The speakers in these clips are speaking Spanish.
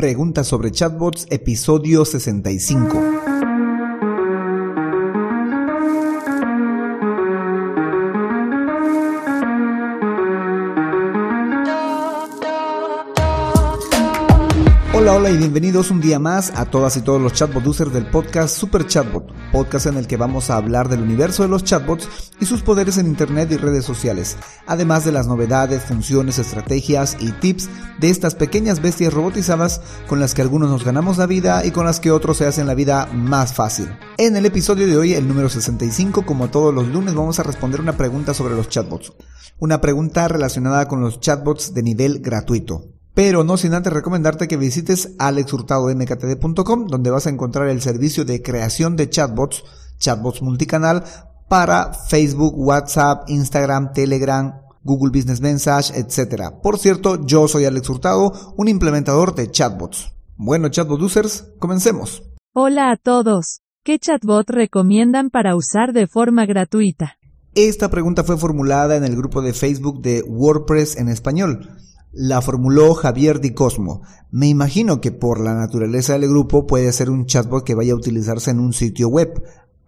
Preguntas sobre chatbots, episodio 65. Hola, hola y bienvenidos un día más a todas y todos los chatbot users del podcast Super Chatbot, podcast en el que vamos a hablar del universo de los chatbots y sus poderes en internet y redes sociales, además de las novedades, funciones, estrategias y tips de estas pequeñas bestias robotizadas con las que algunos nos ganamos la vida y con las que otros se hacen la vida más fácil. En el episodio de hoy, el número 65, como todos los lunes, vamos a responder una pregunta sobre los chatbots. Una pregunta relacionada con los chatbots de nivel gratuito. Pero no sin antes recomendarte que visites alexhurtadomktd.com donde vas a encontrar el servicio de creación de chatbots, chatbots multicanal para Facebook, WhatsApp, Instagram, Telegram, Google Business Message, etc. Por cierto, yo soy Alex Hurtado, un implementador de chatbots. Bueno, chatbot users, comencemos. Hola a todos. ¿Qué chatbot recomiendan para usar de forma gratuita? Esta pregunta fue formulada en el grupo de Facebook de WordPress en español. La formuló Javier Di Cosmo. Me imagino que por la naturaleza del grupo puede ser un chatbot que vaya a utilizarse en un sitio web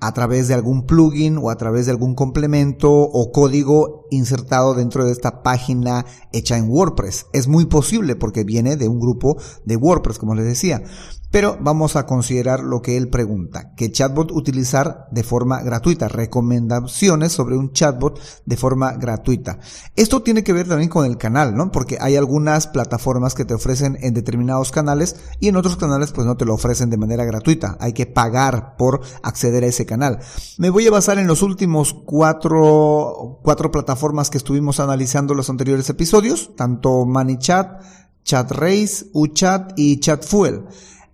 a través de algún plugin o a través de algún complemento o código insertado dentro de esta página hecha en WordPress. Es muy posible porque viene de un grupo de WordPress, como les decía. Pero vamos a considerar lo que él pregunta. ¿Qué chatbot utilizar de forma gratuita? Recomendaciones sobre un chatbot de forma gratuita. Esto tiene que ver también con el canal, ¿no? Porque hay algunas plataformas que te ofrecen en determinados canales y en otros canales pues no te lo ofrecen de manera gratuita. Hay que pagar por acceder a ese canal. Me voy a basar en los últimos cuatro, cuatro plataformas que estuvimos analizando los anteriores episodios, tanto ManyChat, ChatRace, UChat y ChatFuel.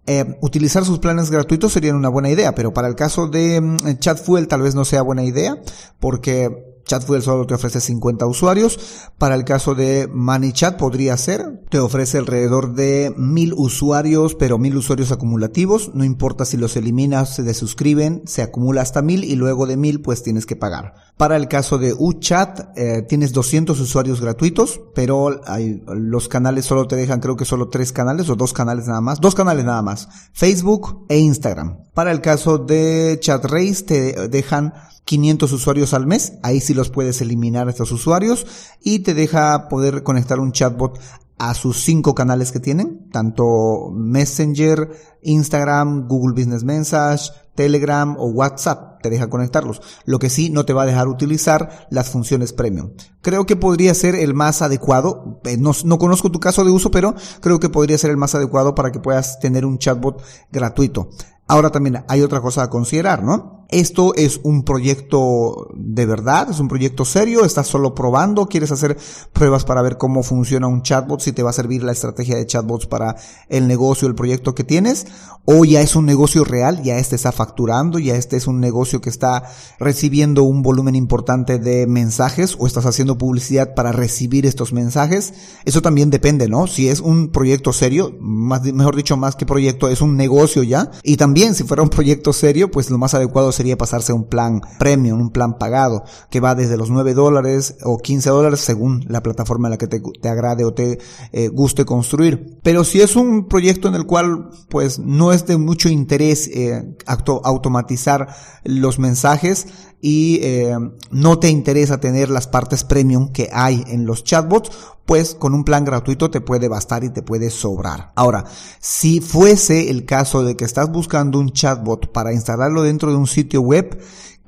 Eh, utilizar sus planes gratuitos sería una buena idea, pero para el caso de mm, ChatFuel tal vez no sea buena idea, porque ChatFuel solo te ofrece 50 usuarios. Para el caso de ManyChat podría ser. Te ofrece alrededor de 1000 usuarios, pero 1000 usuarios acumulativos. No importa si los eliminas, se desuscriben, se acumula hasta 1000 y luego de 1000 pues tienes que pagar. Para el caso de UChat eh, tienes 200 usuarios gratuitos, pero los canales solo te dejan creo que solo tres canales o dos canales nada más. Dos canales nada más. Facebook e Instagram. Para el caso de ChatRace te dejan 500 usuarios al mes, ahí sí los puedes eliminar estos usuarios y te deja poder conectar un chatbot a sus cinco canales que tienen, tanto Messenger, Instagram, Google Business Message, Telegram o WhatsApp, te deja conectarlos. Lo que sí no te va a dejar utilizar las funciones premium. Creo que podría ser el más adecuado, eh, no conozco tu caso de uso, pero creo que podría ser el más adecuado para que puedas tener un chatbot gratuito. Ahora también hay otra cosa a considerar, ¿no? Esto es un proyecto de verdad, es un proyecto serio, estás solo probando, quieres hacer pruebas para ver cómo funciona un chatbot, si te va a servir la estrategia de chatbots para el negocio, el proyecto que tienes, o ya es un negocio real, ya este está facturando, ya este es un negocio que está recibiendo un volumen importante de mensajes o estás haciendo publicidad para recibir estos mensajes. Eso también depende, ¿no? Si es un proyecto serio, más, mejor dicho, más que proyecto, es un negocio ya. Y también si fuera un proyecto serio, pues lo más adecuado sería pasarse a un plan premium, un plan pagado, que va desde los 9 dólares o 15 dólares según la plataforma en la que te, agrade o te eh, guste construir. Pero si es un proyecto en el cual pues no es de mucho interés eh, automatizar los mensajes, y eh, no te interesa tener las partes premium que hay en los chatbots, pues con un plan gratuito te puede bastar y te puede sobrar. Ahora, si fuese el caso de que estás buscando un chatbot para instalarlo dentro de un sitio web,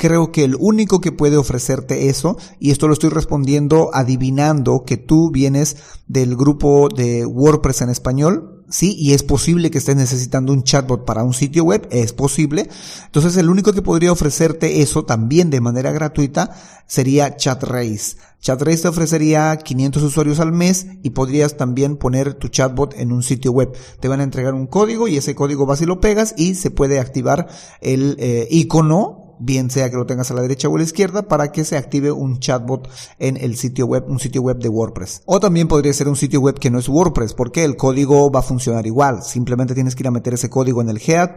creo que el único que puede ofrecerte eso, y esto lo estoy respondiendo adivinando que tú vienes del grupo de WordPress en español, Sí, y es posible que estés necesitando un chatbot para un sitio web, es posible. Entonces el único que podría ofrecerte eso también de manera gratuita sería ChatRace. ChatRace te ofrecería 500 usuarios al mes y podrías también poner tu chatbot en un sitio web. Te van a entregar un código y ese código vas y lo pegas y se puede activar el eh, icono bien sea que lo tengas a la derecha o a la izquierda, para que se active un chatbot en el sitio web, un sitio web de WordPress. O también podría ser un sitio web que no es WordPress, porque el código va a funcionar igual. Simplemente tienes que ir a meter ese código en el head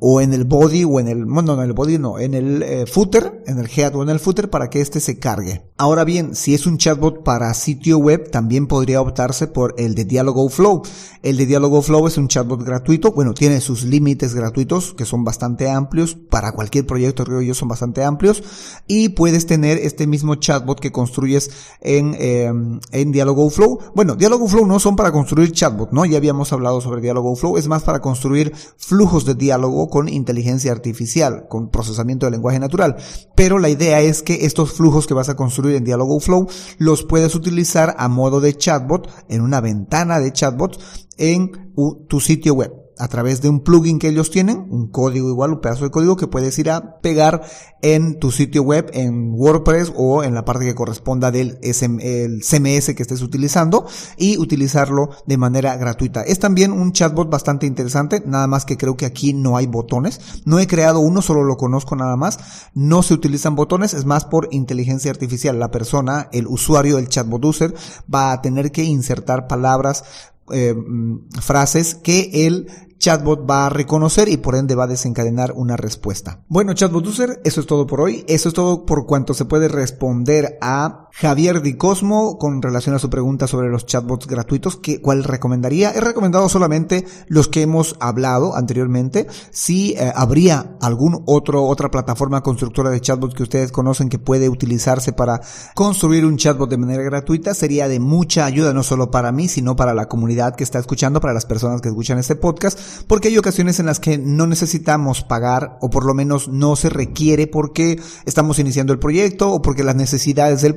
o en el body o en el, bueno, no en el body no, en el eh, footer, en el head o en el footer para que este se cargue. Ahora bien, si es un chatbot para sitio web, también podría optarse por el de Dialogo Flow. El de Dialogo Flow es un chatbot gratuito, bueno, tiene sus límites gratuitos que son bastante amplios, para cualquier proyecto creo yo son bastante amplios, y puedes tener este mismo chatbot que construyes en, eh, en Dialogo Flow. Bueno, Dialogo Flow no son para construir chatbot, ¿no? Ya habíamos hablado sobre Dialogo Flow, es más para construir flujos de diálogo con inteligencia artificial, con procesamiento de lenguaje natural. Pero la idea es que estos flujos que vas a construir en Dialogo Flow los puedes utilizar a modo de chatbot en una ventana de chatbot en tu sitio web a través de un plugin que ellos tienen, un código igual, un pedazo de código que puedes ir a pegar en tu sitio web, en WordPress o en la parte que corresponda del CMS que estés utilizando y utilizarlo de manera gratuita. Es también un chatbot bastante interesante, nada más que creo que aquí no hay botones. No he creado uno, solo lo conozco nada más. No se utilizan botones, es más por inteligencia artificial. La persona, el usuario, el chatbot user, va a tener que insertar palabras eh, mm, frases que el chatbot va a reconocer y por ende va a desencadenar una respuesta. Bueno, chatbot user, eso es todo por hoy. Eso es todo por cuanto se puede responder a Javier Di Cosmo con relación a su pregunta sobre los chatbots gratuitos. ¿qué, ¿Cuál recomendaría? He recomendado solamente los que hemos hablado anteriormente. Si eh, habría algún otro, otra plataforma constructora de chatbots que ustedes conocen que puede utilizarse para construir un chatbot de manera gratuita, sería de mucha ayuda no solo para mí, sino para la comunidad que está escuchando, para las personas que escuchan este podcast porque hay ocasiones en las que no necesitamos pagar o por lo menos no se requiere porque estamos iniciando el proyecto o porque las necesidades del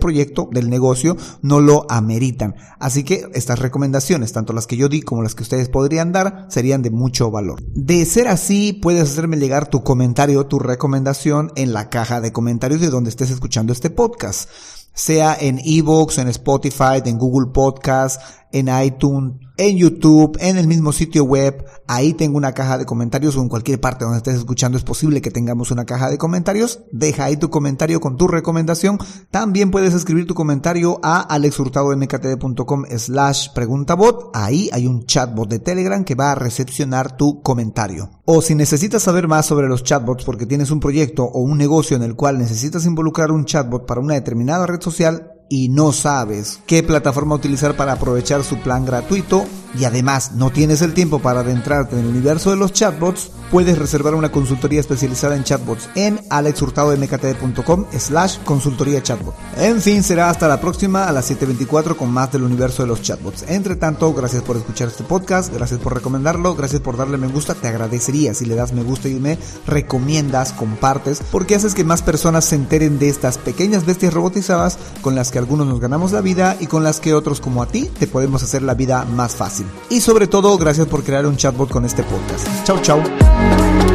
del negocio, no lo ameritan. Así que estas recomendaciones, tanto las que yo di como las que ustedes podrían dar, serían de mucho valor. De ser así, puedes hacerme llegar tu comentario, tu recomendación en la caja de comentarios de donde estés escuchando este podcast sea en Evox, en Spotify, en Google Podcast, en iTunes, en YouTube, en el mismo sitio web. Ahí tengo una caja de comentarios o en cualquier parte donde estés escuchando es posible que tengamos una caja de comentarios. Deja ahí tu comentario con tu recomendación. También puedes escribir tu comentario a alexhurtadomktd.com slash preguntabot. Ahí hay un chatbot de Telegram que va a recepcionar tu comentario. O si necesitas saber más sobre los chatbots porque tienes un proyecto o un negocio en el cual necesitas involucrar un chatbot para una determinada red social, y no sabes qué plataforma utilizar para aprovechar su plan gratuito y además no tienes el tiempo para adentrarte en el universo de los chatbots, puedes reservar una consultoría especializada en chatbots en alexhurtadomktd.com slash consultoría chatbot. En fin, será hasta la próxima a las 7.24 con más del universo de los chatbots. Entre tanto, gracias por escuchar este podcast, gracias por recomendarlo, gracias por darle me gusta, te agradecería si le das me gusta y me recomiendas, compartes, porque haces que más personas se enteren de estas pequeñas bestias robotizadas con las que algunos nos ganamos la vida y con las que otros como a ti te podemos hacer la vida más fácil. Y sobre todo, gracias por crear un chatbot con este podcast. Chau, chau.